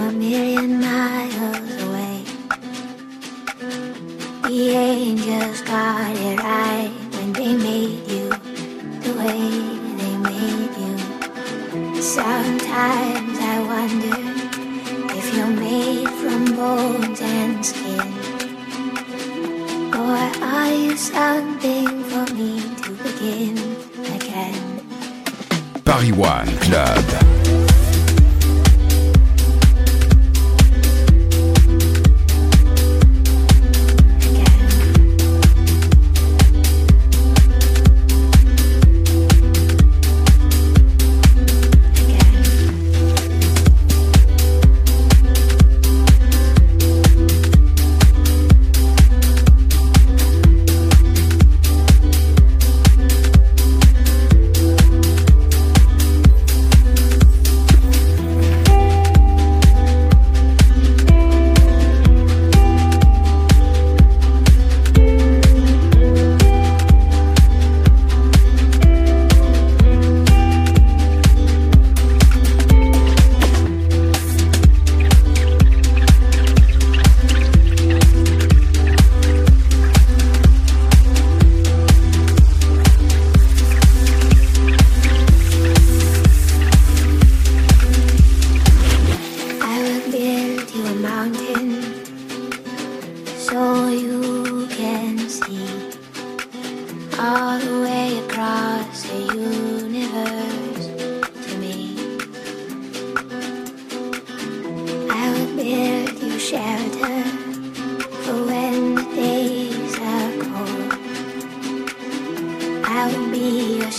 a million miles away. The angels got it right when they made you the way they made you. Sometimes I wonder if you're made from bones and skin. Or are you something for me to begin again? Paris One Club.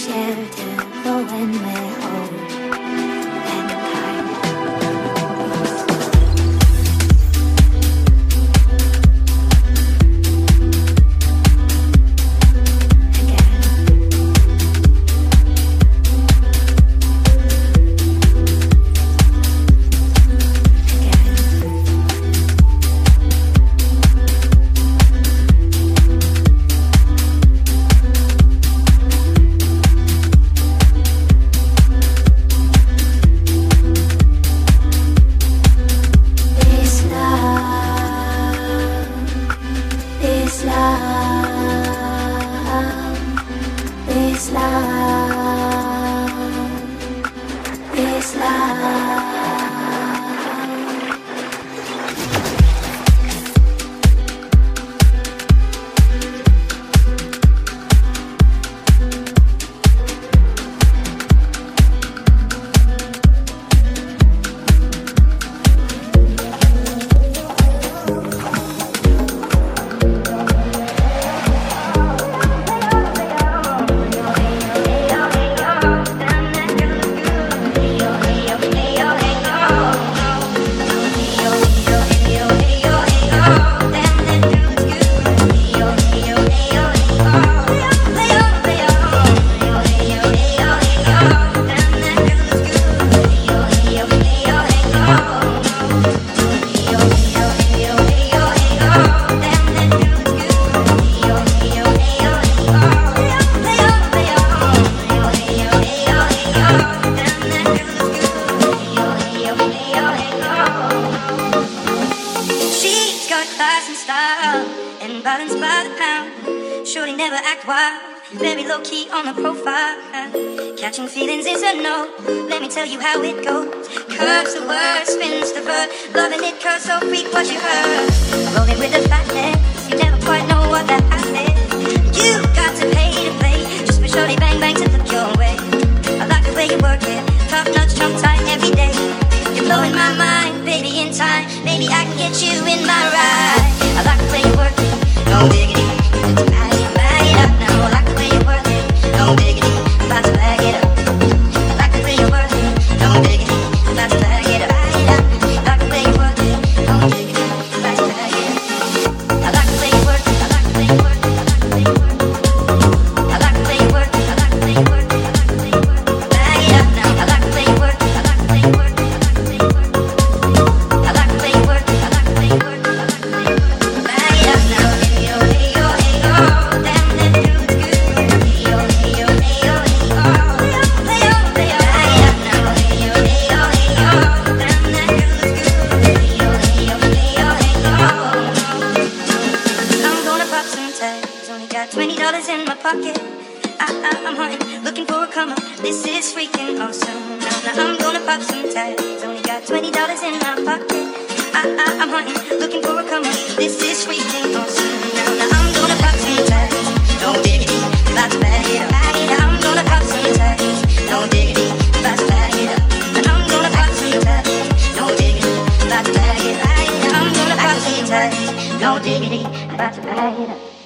shelter, though when we're low key on the profile. Catching feelings is a no. Let me tell you how it goes. Curves the word, spins the verb. Loving it, curves so freak what you heard. Rolling with the fatness, you never quite know what that happened. You got to pay to play, just for shorty bang bang to look your way. I like the way you work it, tough nuts, jump tight every day. You're blowing my mind, baby, in time. Maybe I can get you in my ride. I like the way you work it, no diggity. about tonight.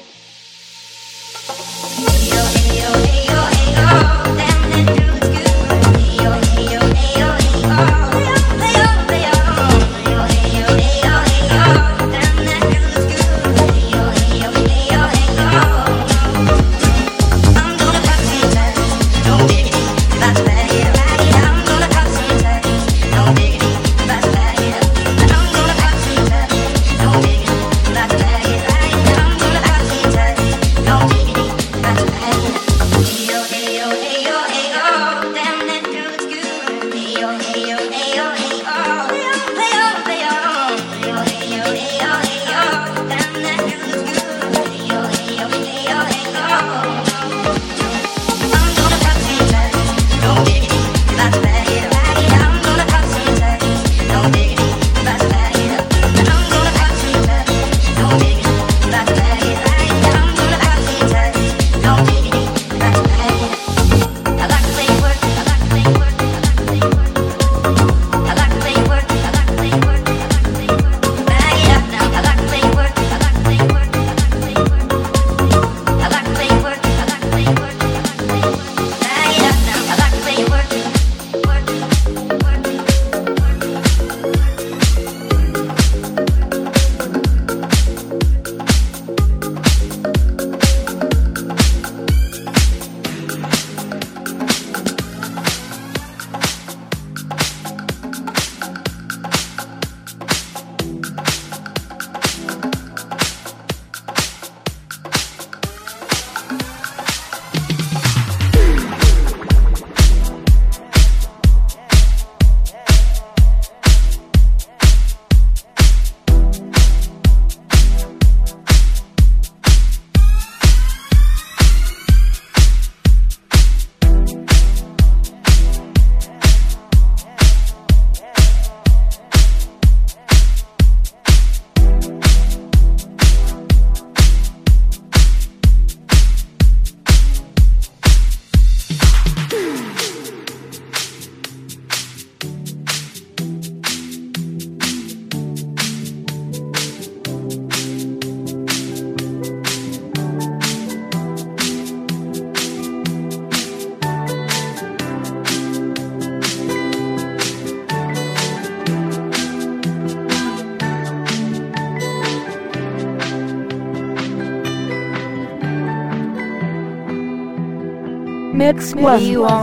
Square.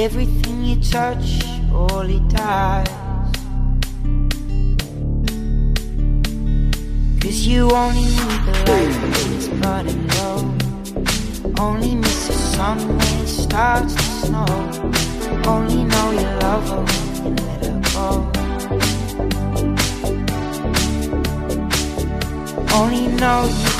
Everything you touch, all it dies. Cause you only need the light when it's burning low. Only miss the sun when it starts to snow. Only know you love her when you let her go. Only know you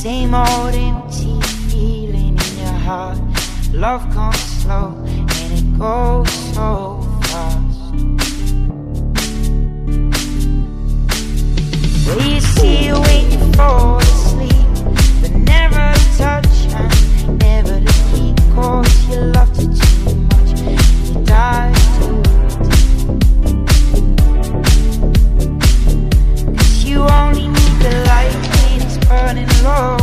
Same old empty feeling in your heart. Love comes slow and it goes so fast. Well, you see you waiting for the sleep, but never touch. love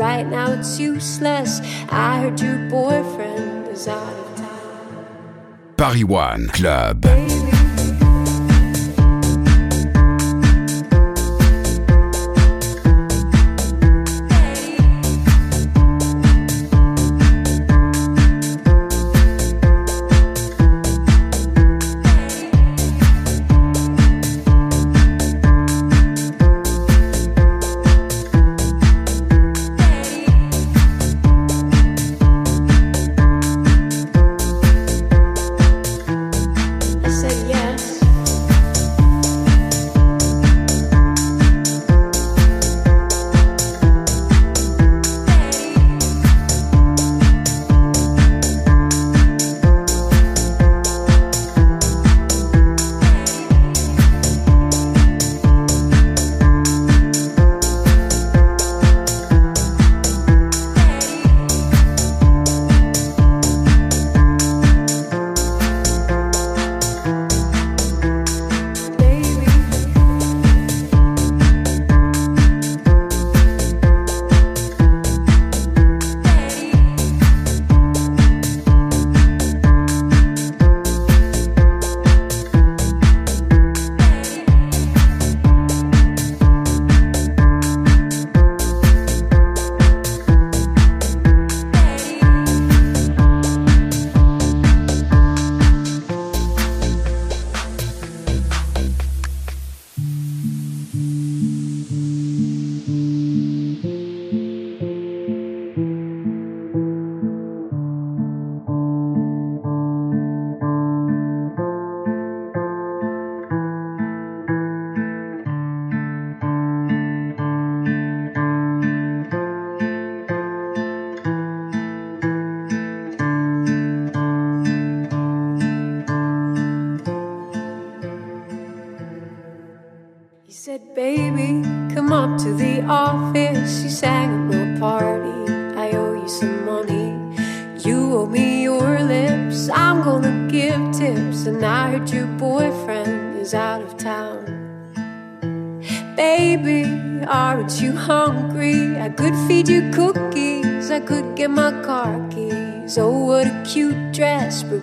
right now it's useless. I heard your boyfriend is out of town. Paris One Club.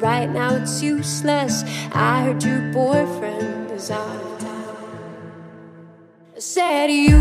right now it's useless. I heard your boyfriend is out of town. I said you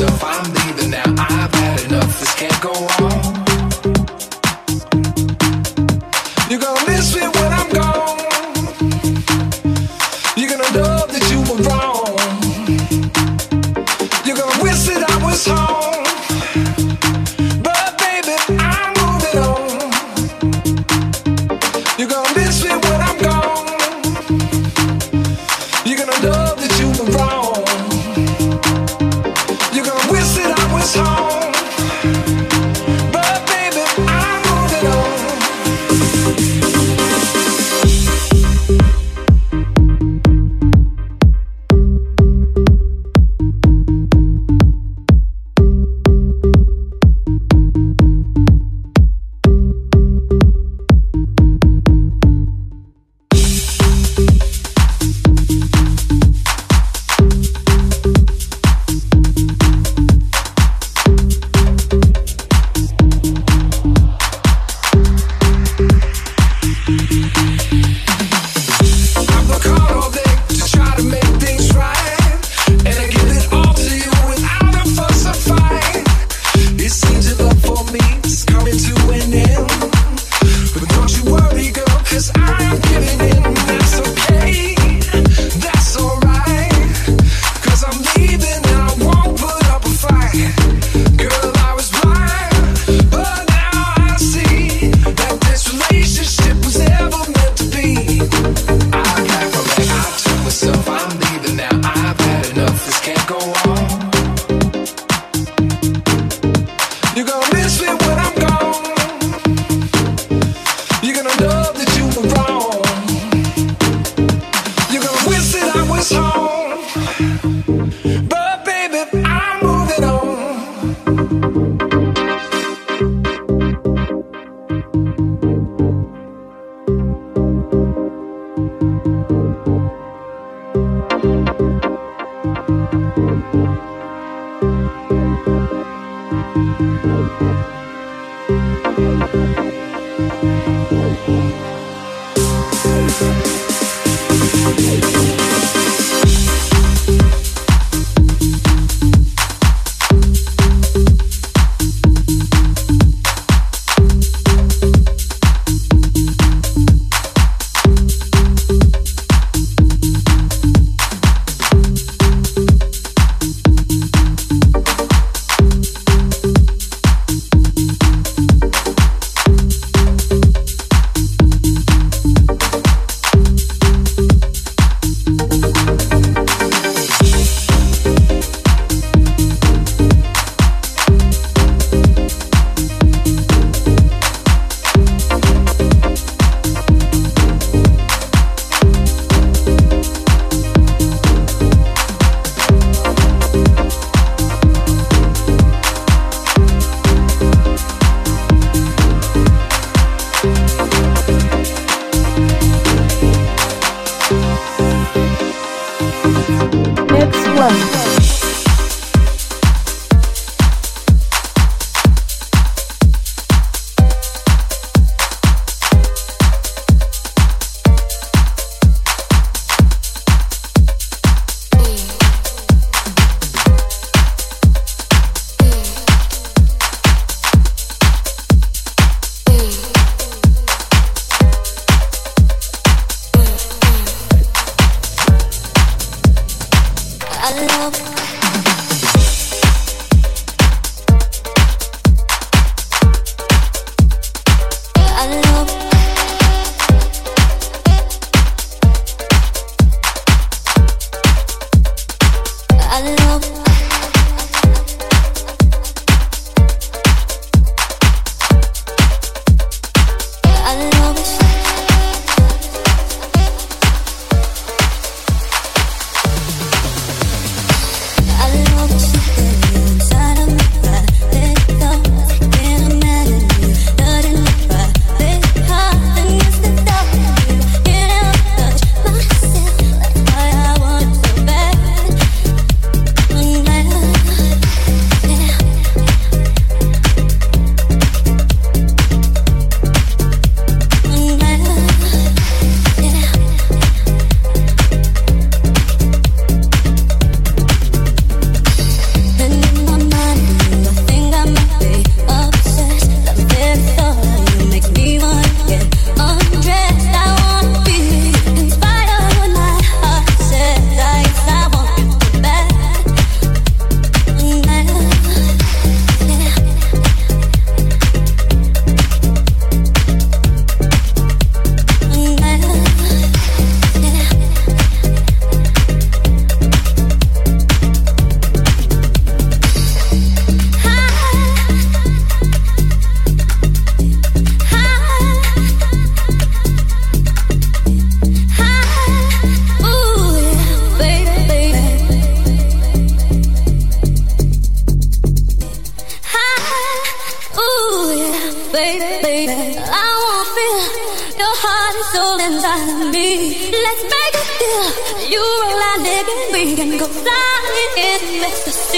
myself, I'm the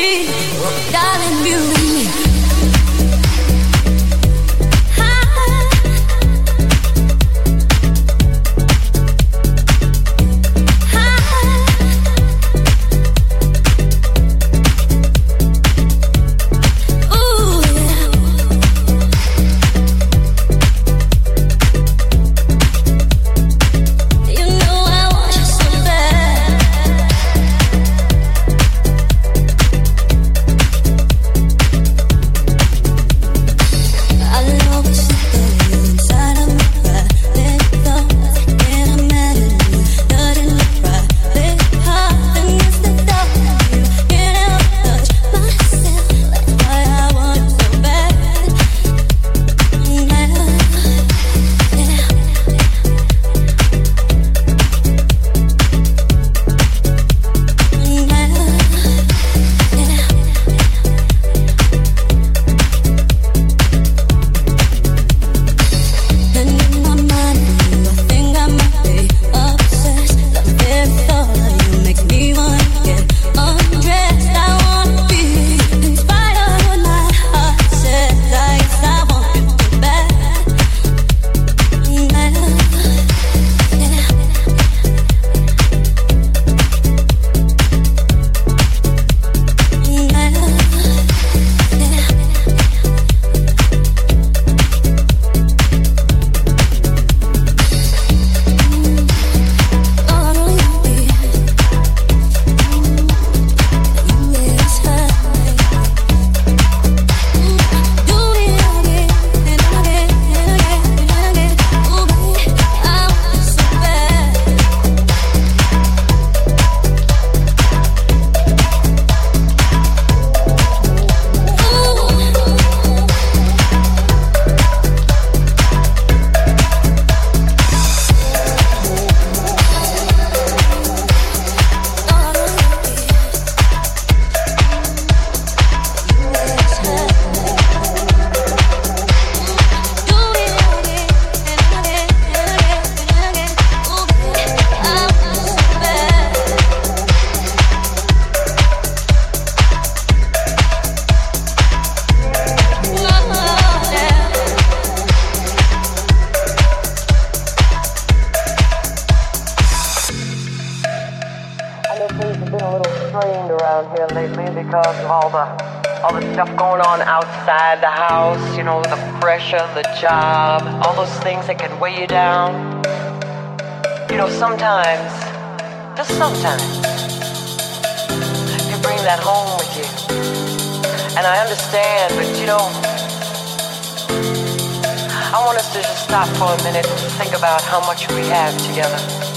Darling, you for a minute to think about how much we have together.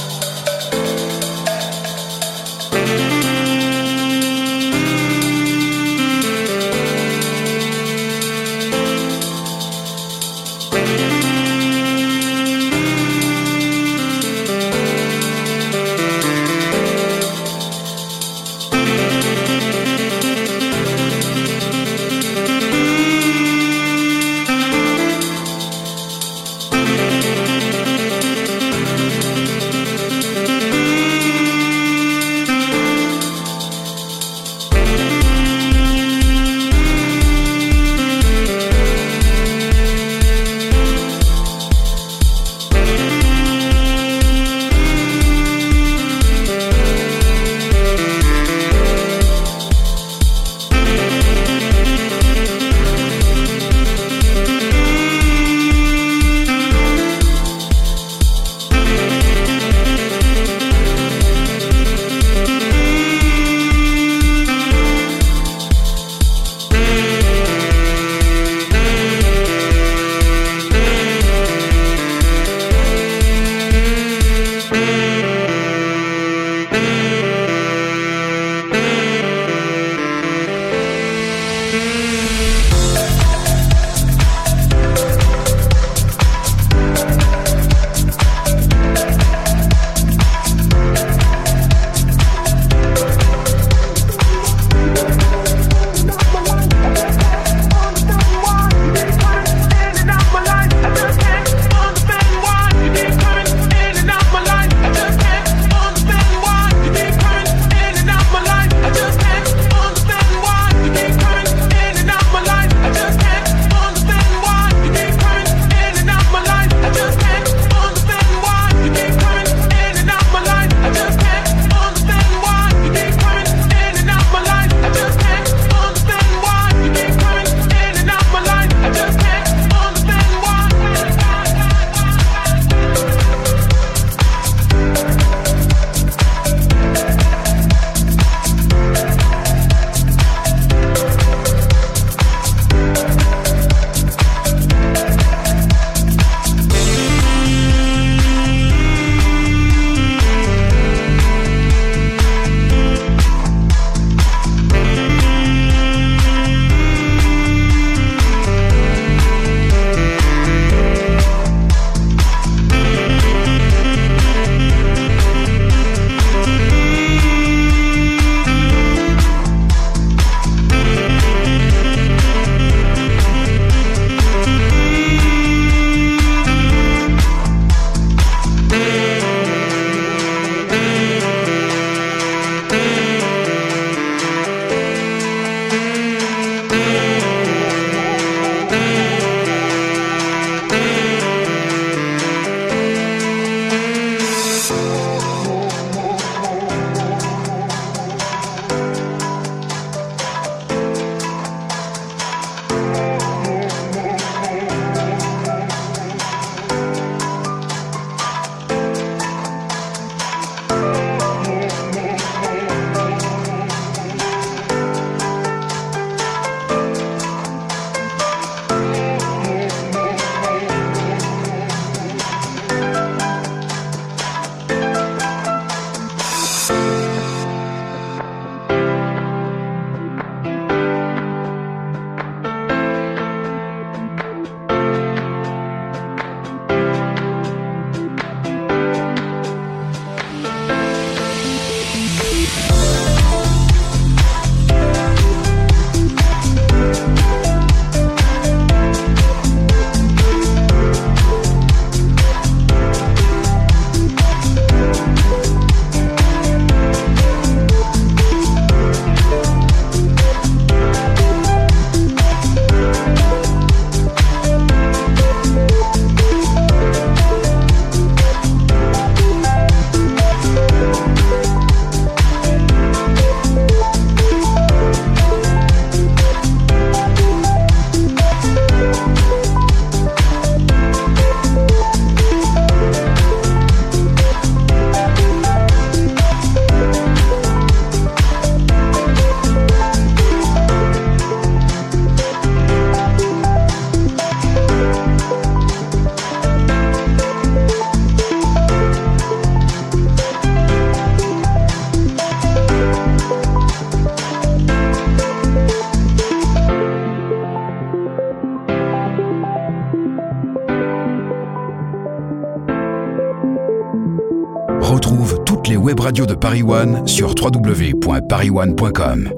Paris One sur www.parisone.com.